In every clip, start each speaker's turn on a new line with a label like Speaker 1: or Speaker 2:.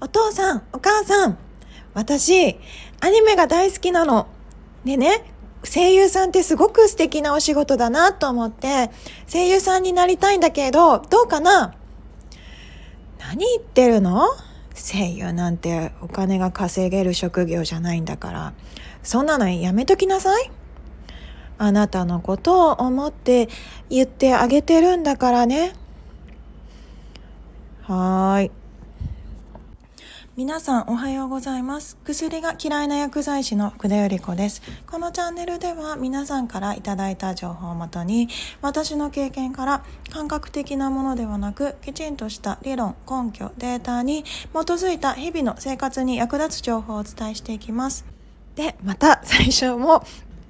Speaker 1: お父さん、お母さん、私、アニメが大好きなの。でね、声優さんってすごく素敵なお仕事だなと思って、声優さんになりたいんだけど、どうかな？何言ってるの？声優なんてお金が稼げる職業じゃないんだから、そんなのやめときなさい。あなたのことを思って言ってあげてるんだからね。はーい。皆さんおはようございます。薬が嫌いな薬剤師の福田由里子です。このチャンネルでは皆さんからいただいた情報をもとに私の経験から感覚的なものではなくきちんとした理論、根拠、データに基づいた日々の生活に役立つ情報をお伝えしていきます。で、また最初も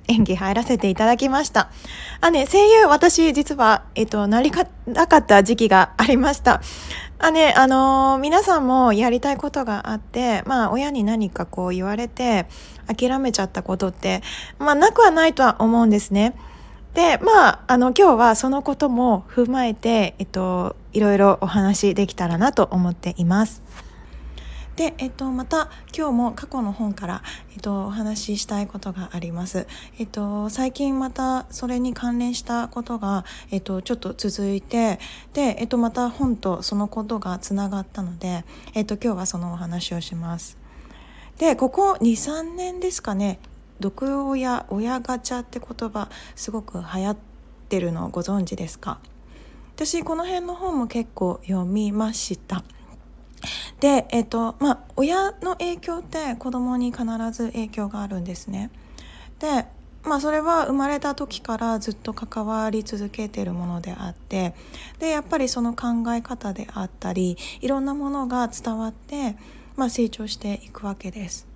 Speaker 1: 演技入らせていただきました。あね、声優、私実は、えっと、なりか、なかった時期がありました。あね、あのー、皆さんもやりたいことがあって、まあ、親に何かこう言われて、諦めちゃったことって、まあ、なくはないとは思うんですね。で、まあ、あの、今日はそのことも踏まえて、えっと、いろいろお話できたらなと思っています。で、えっと、また今日も過去の本から、えっと、お話ししたいことがあります。えっと、最近またそれに関連したことが、えっと、ちょっと続いて、で、えっと、また本とそのことがつながったので、えっと、今日はそのお話をします。で、ここ2、3年ですかね、毒親、親ガチャって言葉、すごく流行ってるのをご存知ですか？私、この辺の本も結構読みました。で、えっとまあ、親の影響って子供に必ず影響があるんですね。でまあそれは生まれた時からずっと関わり続けてるものであってでやっぱりその考え方であったりいろんなものが伝わって、まあ、成長していくわけです。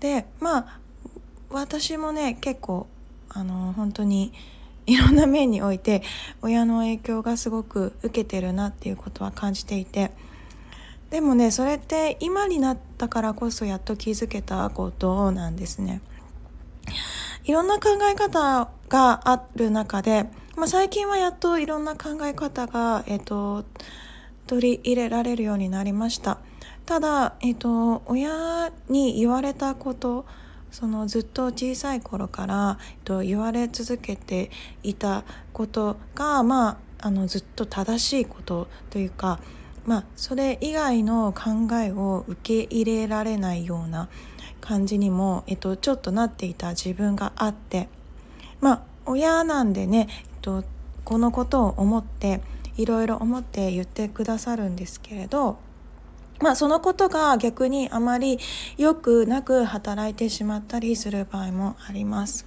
Speaker 1: でまあ私もね結構あの本当にいろんな面において親の影響がすごく受けてるなっていうことは感じていて。でもねそれって今になったからこそやっと気づけたことなんですね。いろんな考え方がある中で、まあ、最近はやっといろんな考え方が、えっと、取り入れられるようになりました。ただ、えっと、親に言われたことそのずっと小さい頃から、えっと、言われ続けていたことが、まあ、あのずっと正しいことというかまあそれ以外の考えを受け入れられないような感じにも、えっと、ちょっとなっていた自分があってまあ親なんでね、えっと、このことを思っていろいろ思って言ってくださるんですけれどまあそのことが逆にあまり良くなく働いてしまったりする場合もあります。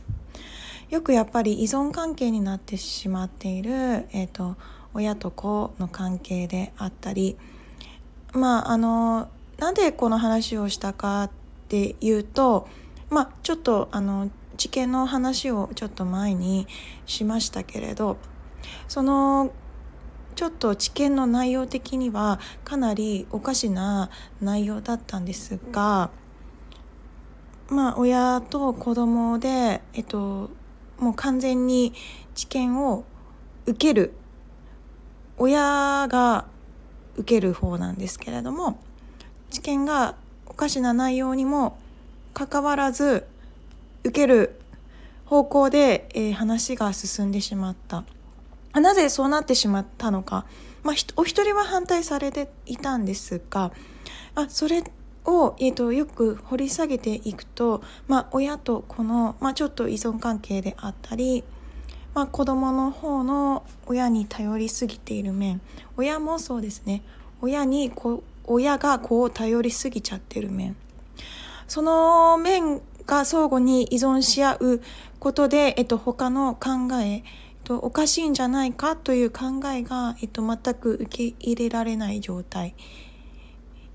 Speaker 1: よくやっぱり依存関係になってしまっている、えーと親と子の関係であったりまああのなんでこの話をしたかっていうとまあちょっとあの知見の話をちょっと前にしましたけれどそのちょっと知見の内容的にはかなりおかしな内容だったんですがまあ親と子供でえっともう完全に知見を受ける親が受ける方なんですけれども知見がおかしな内容にもかかわらず受ける方向で、えー、話が進んでしまった。なぜそうなってしまったのか、まあ、お一人は反対されていたんですがあそれを、えーと、よく掘り下げていくと、まあ、親と子の、まあ、ちょっと依存関係であったりまあ、子どもの方の親に頼りすぎている面親もそうですね親にこ親がこう頼りすぎちゃってる面その面が相互に依存し合うことで、えっと、他の考え、と、おかしいんじゃないかという考えが、えっと、全く受け入れられない状態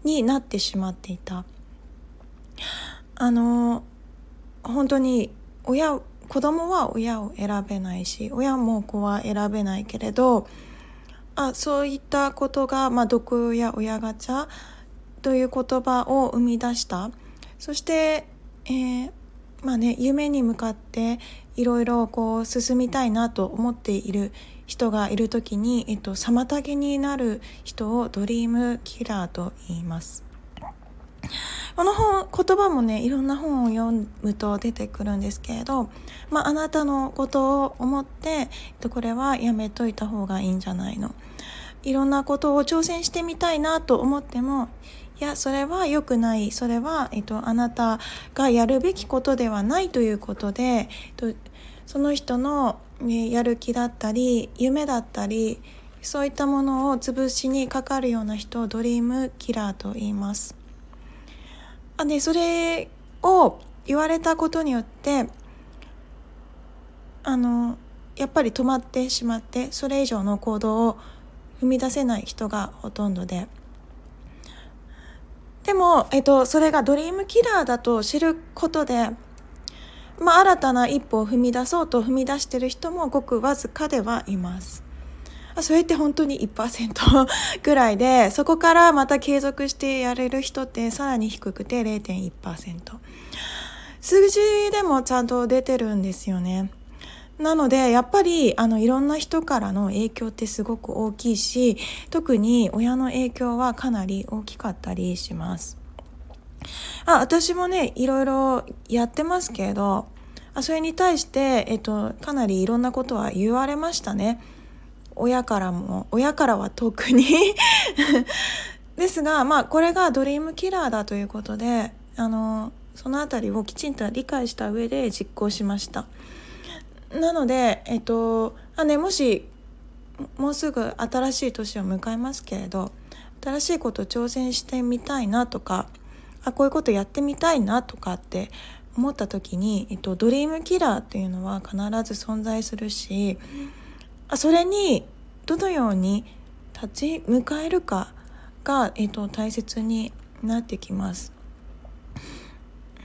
Speaker 1: になってしまっていた。あの本当に親子供は親を選べないし親も子は選べないけれどあそういったことが、まあ、毒や親ガチャという言葉を生み出したそして、えー、まあね、夢に向かっていろいろこう進みたいなと思っている人がいる時に、えっと、妨げになる人をドリームキラーと言います。この本言葉もねいろんな本を読むと出てくるんですけれど、まあ、あなたのことを思ってこれはやめといた方がいいんじゃないのいろんなことを挑戦してみたいなと思ってもいやそれは良くないそれは、えっと、あなたがやるべきことではないということで、えっと、その人の、ね、やる気だったり夢だったりそういったものを潰しにかかるような人をドリームキラーと言います。あね、それを言われたことによってあのやっぱり止まってしまってそれ以上の行動を踏み出せない人がほとんどででも、えっと、それがドリームキラーだと知ることで、まあ、新たな一歩を踏み出そうと踏み出してる人もごくわずかではいます。それって本当に1% ぐらいでそこからまた継続してやれる人ってさらに低くて0.1%数字でもちゃんと出てるんですよね。なのでやっぱりあのいろんな人からの影響ってすごく大きいし特に親の影響はかなり大きかったりします。あ私もねいろいろやってますけどそれに対して、えっと、かなりいろんなことは言われましたね。親からも親からは特に。ですがまあこれがドリームキラーだということであのその辺りをきちんと理解した上で実行しました。なのでえっとあねもしもうすぐ新しい年を迎えますけれど新しいことを挑戦してみたいなとかあこういうことやってみたいなとかって思った時に、えっと、ドリームキラーっていうのは必ず存在するしそれにどのように立ち向かえるかが、えーと、大切になってきます。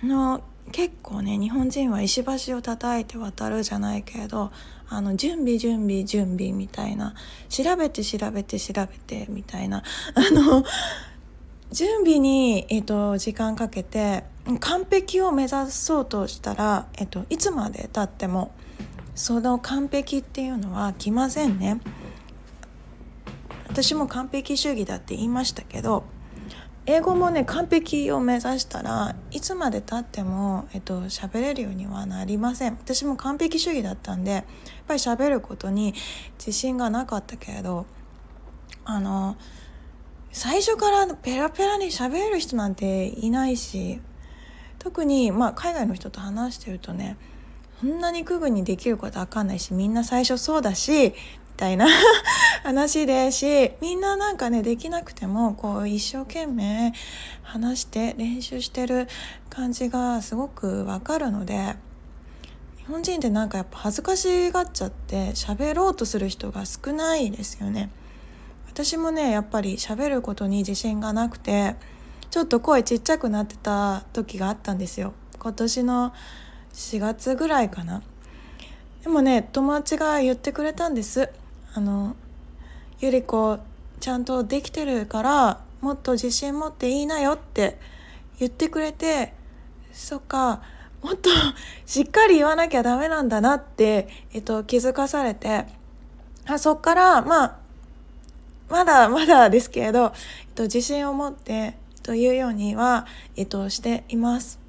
Speaker 1: の結構ね日本人は石橋を叩いて渡るじゃないけれどあの準備準備準備みたいな調べて調べて調べてみたいなあの準備に、えーと、時間かけて完璧を目指そうとしたら、えーといつまでたってもその完璧っていうのは来ませんね。私も完璧主義だって言いましたけど英語もね完璧を目指したらいつまでたっても、えっと、喋れるようにはなりません。私も完璧主義だったんでやっぱり喋ることに自信がなかったけれどあの最初からペラペラに喋れる人なんていないし特に、まあ、海外の人と話してるとねそんなにクグにできることわかんないしみんな最初そうだしみたいな 話でしみんななんかねできなくてもこう一生懸命話して練習してる感じがすごくわかるので日本人ってなんかやっぱ恥ずかしがっちゃって喋ろうとする人が少ないですよね。私もねやっぱり喋ることに自信がなくてちょっと声ちっちゃくなってた時があったんですよ。今年の4月ぐらいかなでもね友達が言ってくれたんですあのゆり子ちゃんとできてるからもっと自信持っていいなよって言ってくれてそっかもっと しっかり言わなきゃダメなんだなって、えっと、気づかされてあそっからまあまだまだですけれど、えっと、自信を持って、えっと、言うようには、えっと、しています。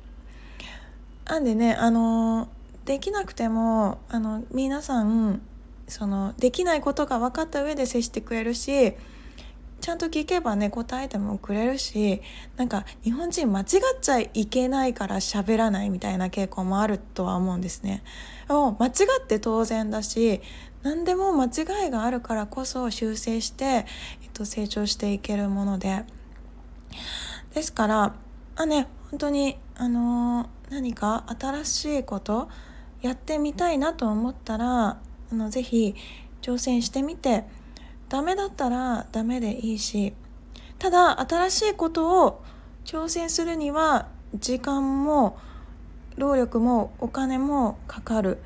Speaker 1: なんでねあのできなくてもあの皆さんそのできないことが分かった上で接してくれるしちゃんと聞けばね答えてもくれるしなんか日本人間違っちゃいけないから喋らないみたいな傾向もあるとは思うんですね。も間違って当然だし何でも間違いがあるからこそ修正して、えっと、成長していけるものでですからあね本当にあのー何か新しいことやってみたいなと思ったらあのぜひ挑戦してみてダメだったらダメでいいしただ新しいことを挑戦するには時間も労力もお金もかかる。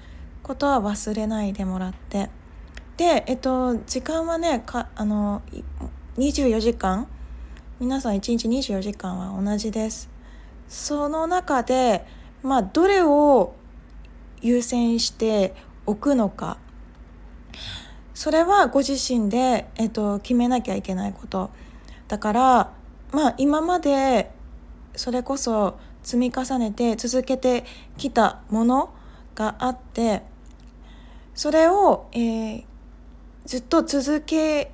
Speaker 1: ことは忘れないでもらって。でえっと時間はねかあの24時間。皆さん1日24時間は同じです。その中で、まあ、どれを優先しておくのか。それはご自身で、えっと、決めなきゃいけないこと。だからまあ今までそれこそ積み重ねて続けてきたものがあってそれを、えー、ずっと続け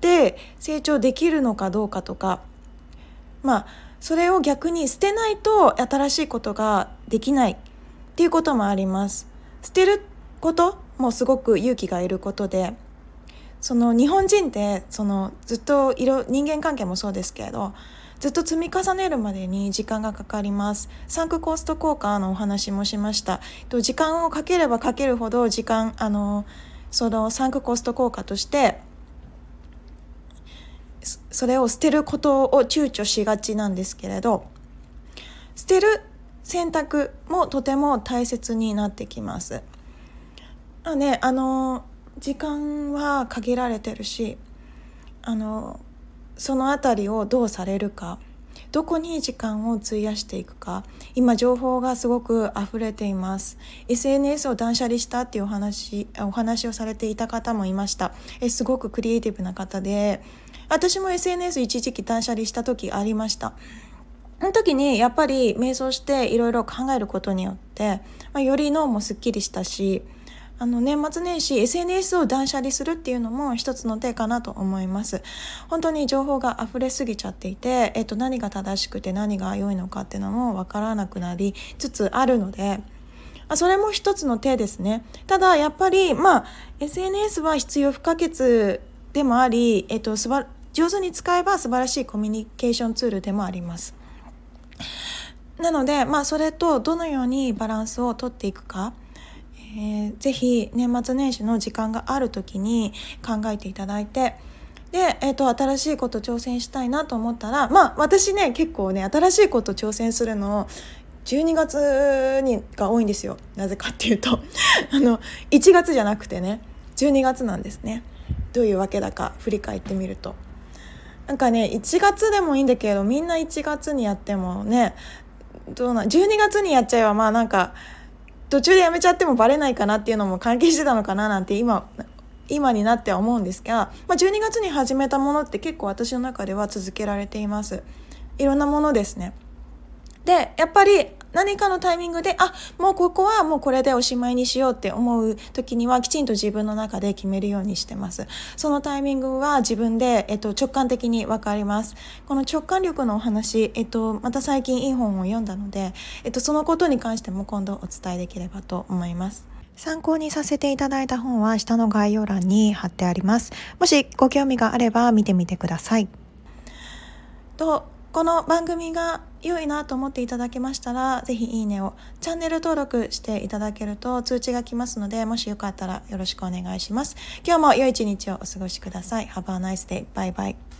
Speaker 1: て成長できるのかどうかとか。まあそれを逆に捨てないと新しいことができないっていうこともあります。捨てることもすごく勇気がいることでその日本人ってそのずっと色人間関係もそうですけれどずっと積み重ねるまでに時間がかかります。サンクコスト効果のお話もしました。時間をかければかけるほど時間あのそのサンクコスト効果としてそれを捨てることを躊躇しがちなんですけれど捨てる選択もとても大切になってきます。あねあの時間は限られてるしあのその辺りをどうされるかどこに時間を費やしていくか。今情報がすごく溢れています。SNS を断捨離したっていうお話お話をされていた方もいました。えすごくクリエイティブな方で。私も SNS 一時期断捨離した時ありました。その時にやっぱり瞑想していろいろ考えることによって、まあ、より脳もすっきりしたしあの年末年始 SNS を断捨離するっていうのも一つの手かなと思います。本当に情報が溢れすぎちゃっていて、えっと、何が正しくて何が良いのかっていうのも分からなくなりつつあるのでそれも一つの手ですね。ただやっぱりまあ SNS は必要不可欠でもあり、えっと、すば上手に使えば素晴らしいコミュニケーションツールでもあります。なので、まあ、それとどのようにバランスをとっていくかえー、ぜひ年末年始の時間がある時に考えていただいてで、えーと、新しいこと挑戦したいなと思ったらまあ私ね結構ね新しいこと挑戦するの12月にが多いんですよ。なぜかっていうと。あの1月じゃなくてね12月なんですね。どういうわけだか振り返ってみると。なんかね1月でもいいんだけどみんな1月にやってもねどうな12月にやっちゃえばまあなんか途中でやめちゃってもバレないかなっていうのも関係してたのかななんて今今になっては思うんですが、まあ、12月に始めたものって結構私の中では続けられています。いろんなものですね。でやっぱり何かのタイミングであもうここはもうこれでおしまいにしようって思う時にはきちんと自分の中で決めるようにしてます。そのタイミングは自分で、えっと、直感的に分かります。この直感力のお話、えっと、また最近いい本を読んだので、えっと、そのことに関しても今度お伝えできればと思います。参考にさせていただいた本は下の概要欄に貼ってあります。もしご興味があれば見てみてください。とこの番組が良いなと思っていただけましたら、ぜひいいねを、チャンネル登録していただけると通知が来ますので、もしよかったらよろしくお願いします。今日も良い一日をお過ごしください。Have a nice day. バイバイ。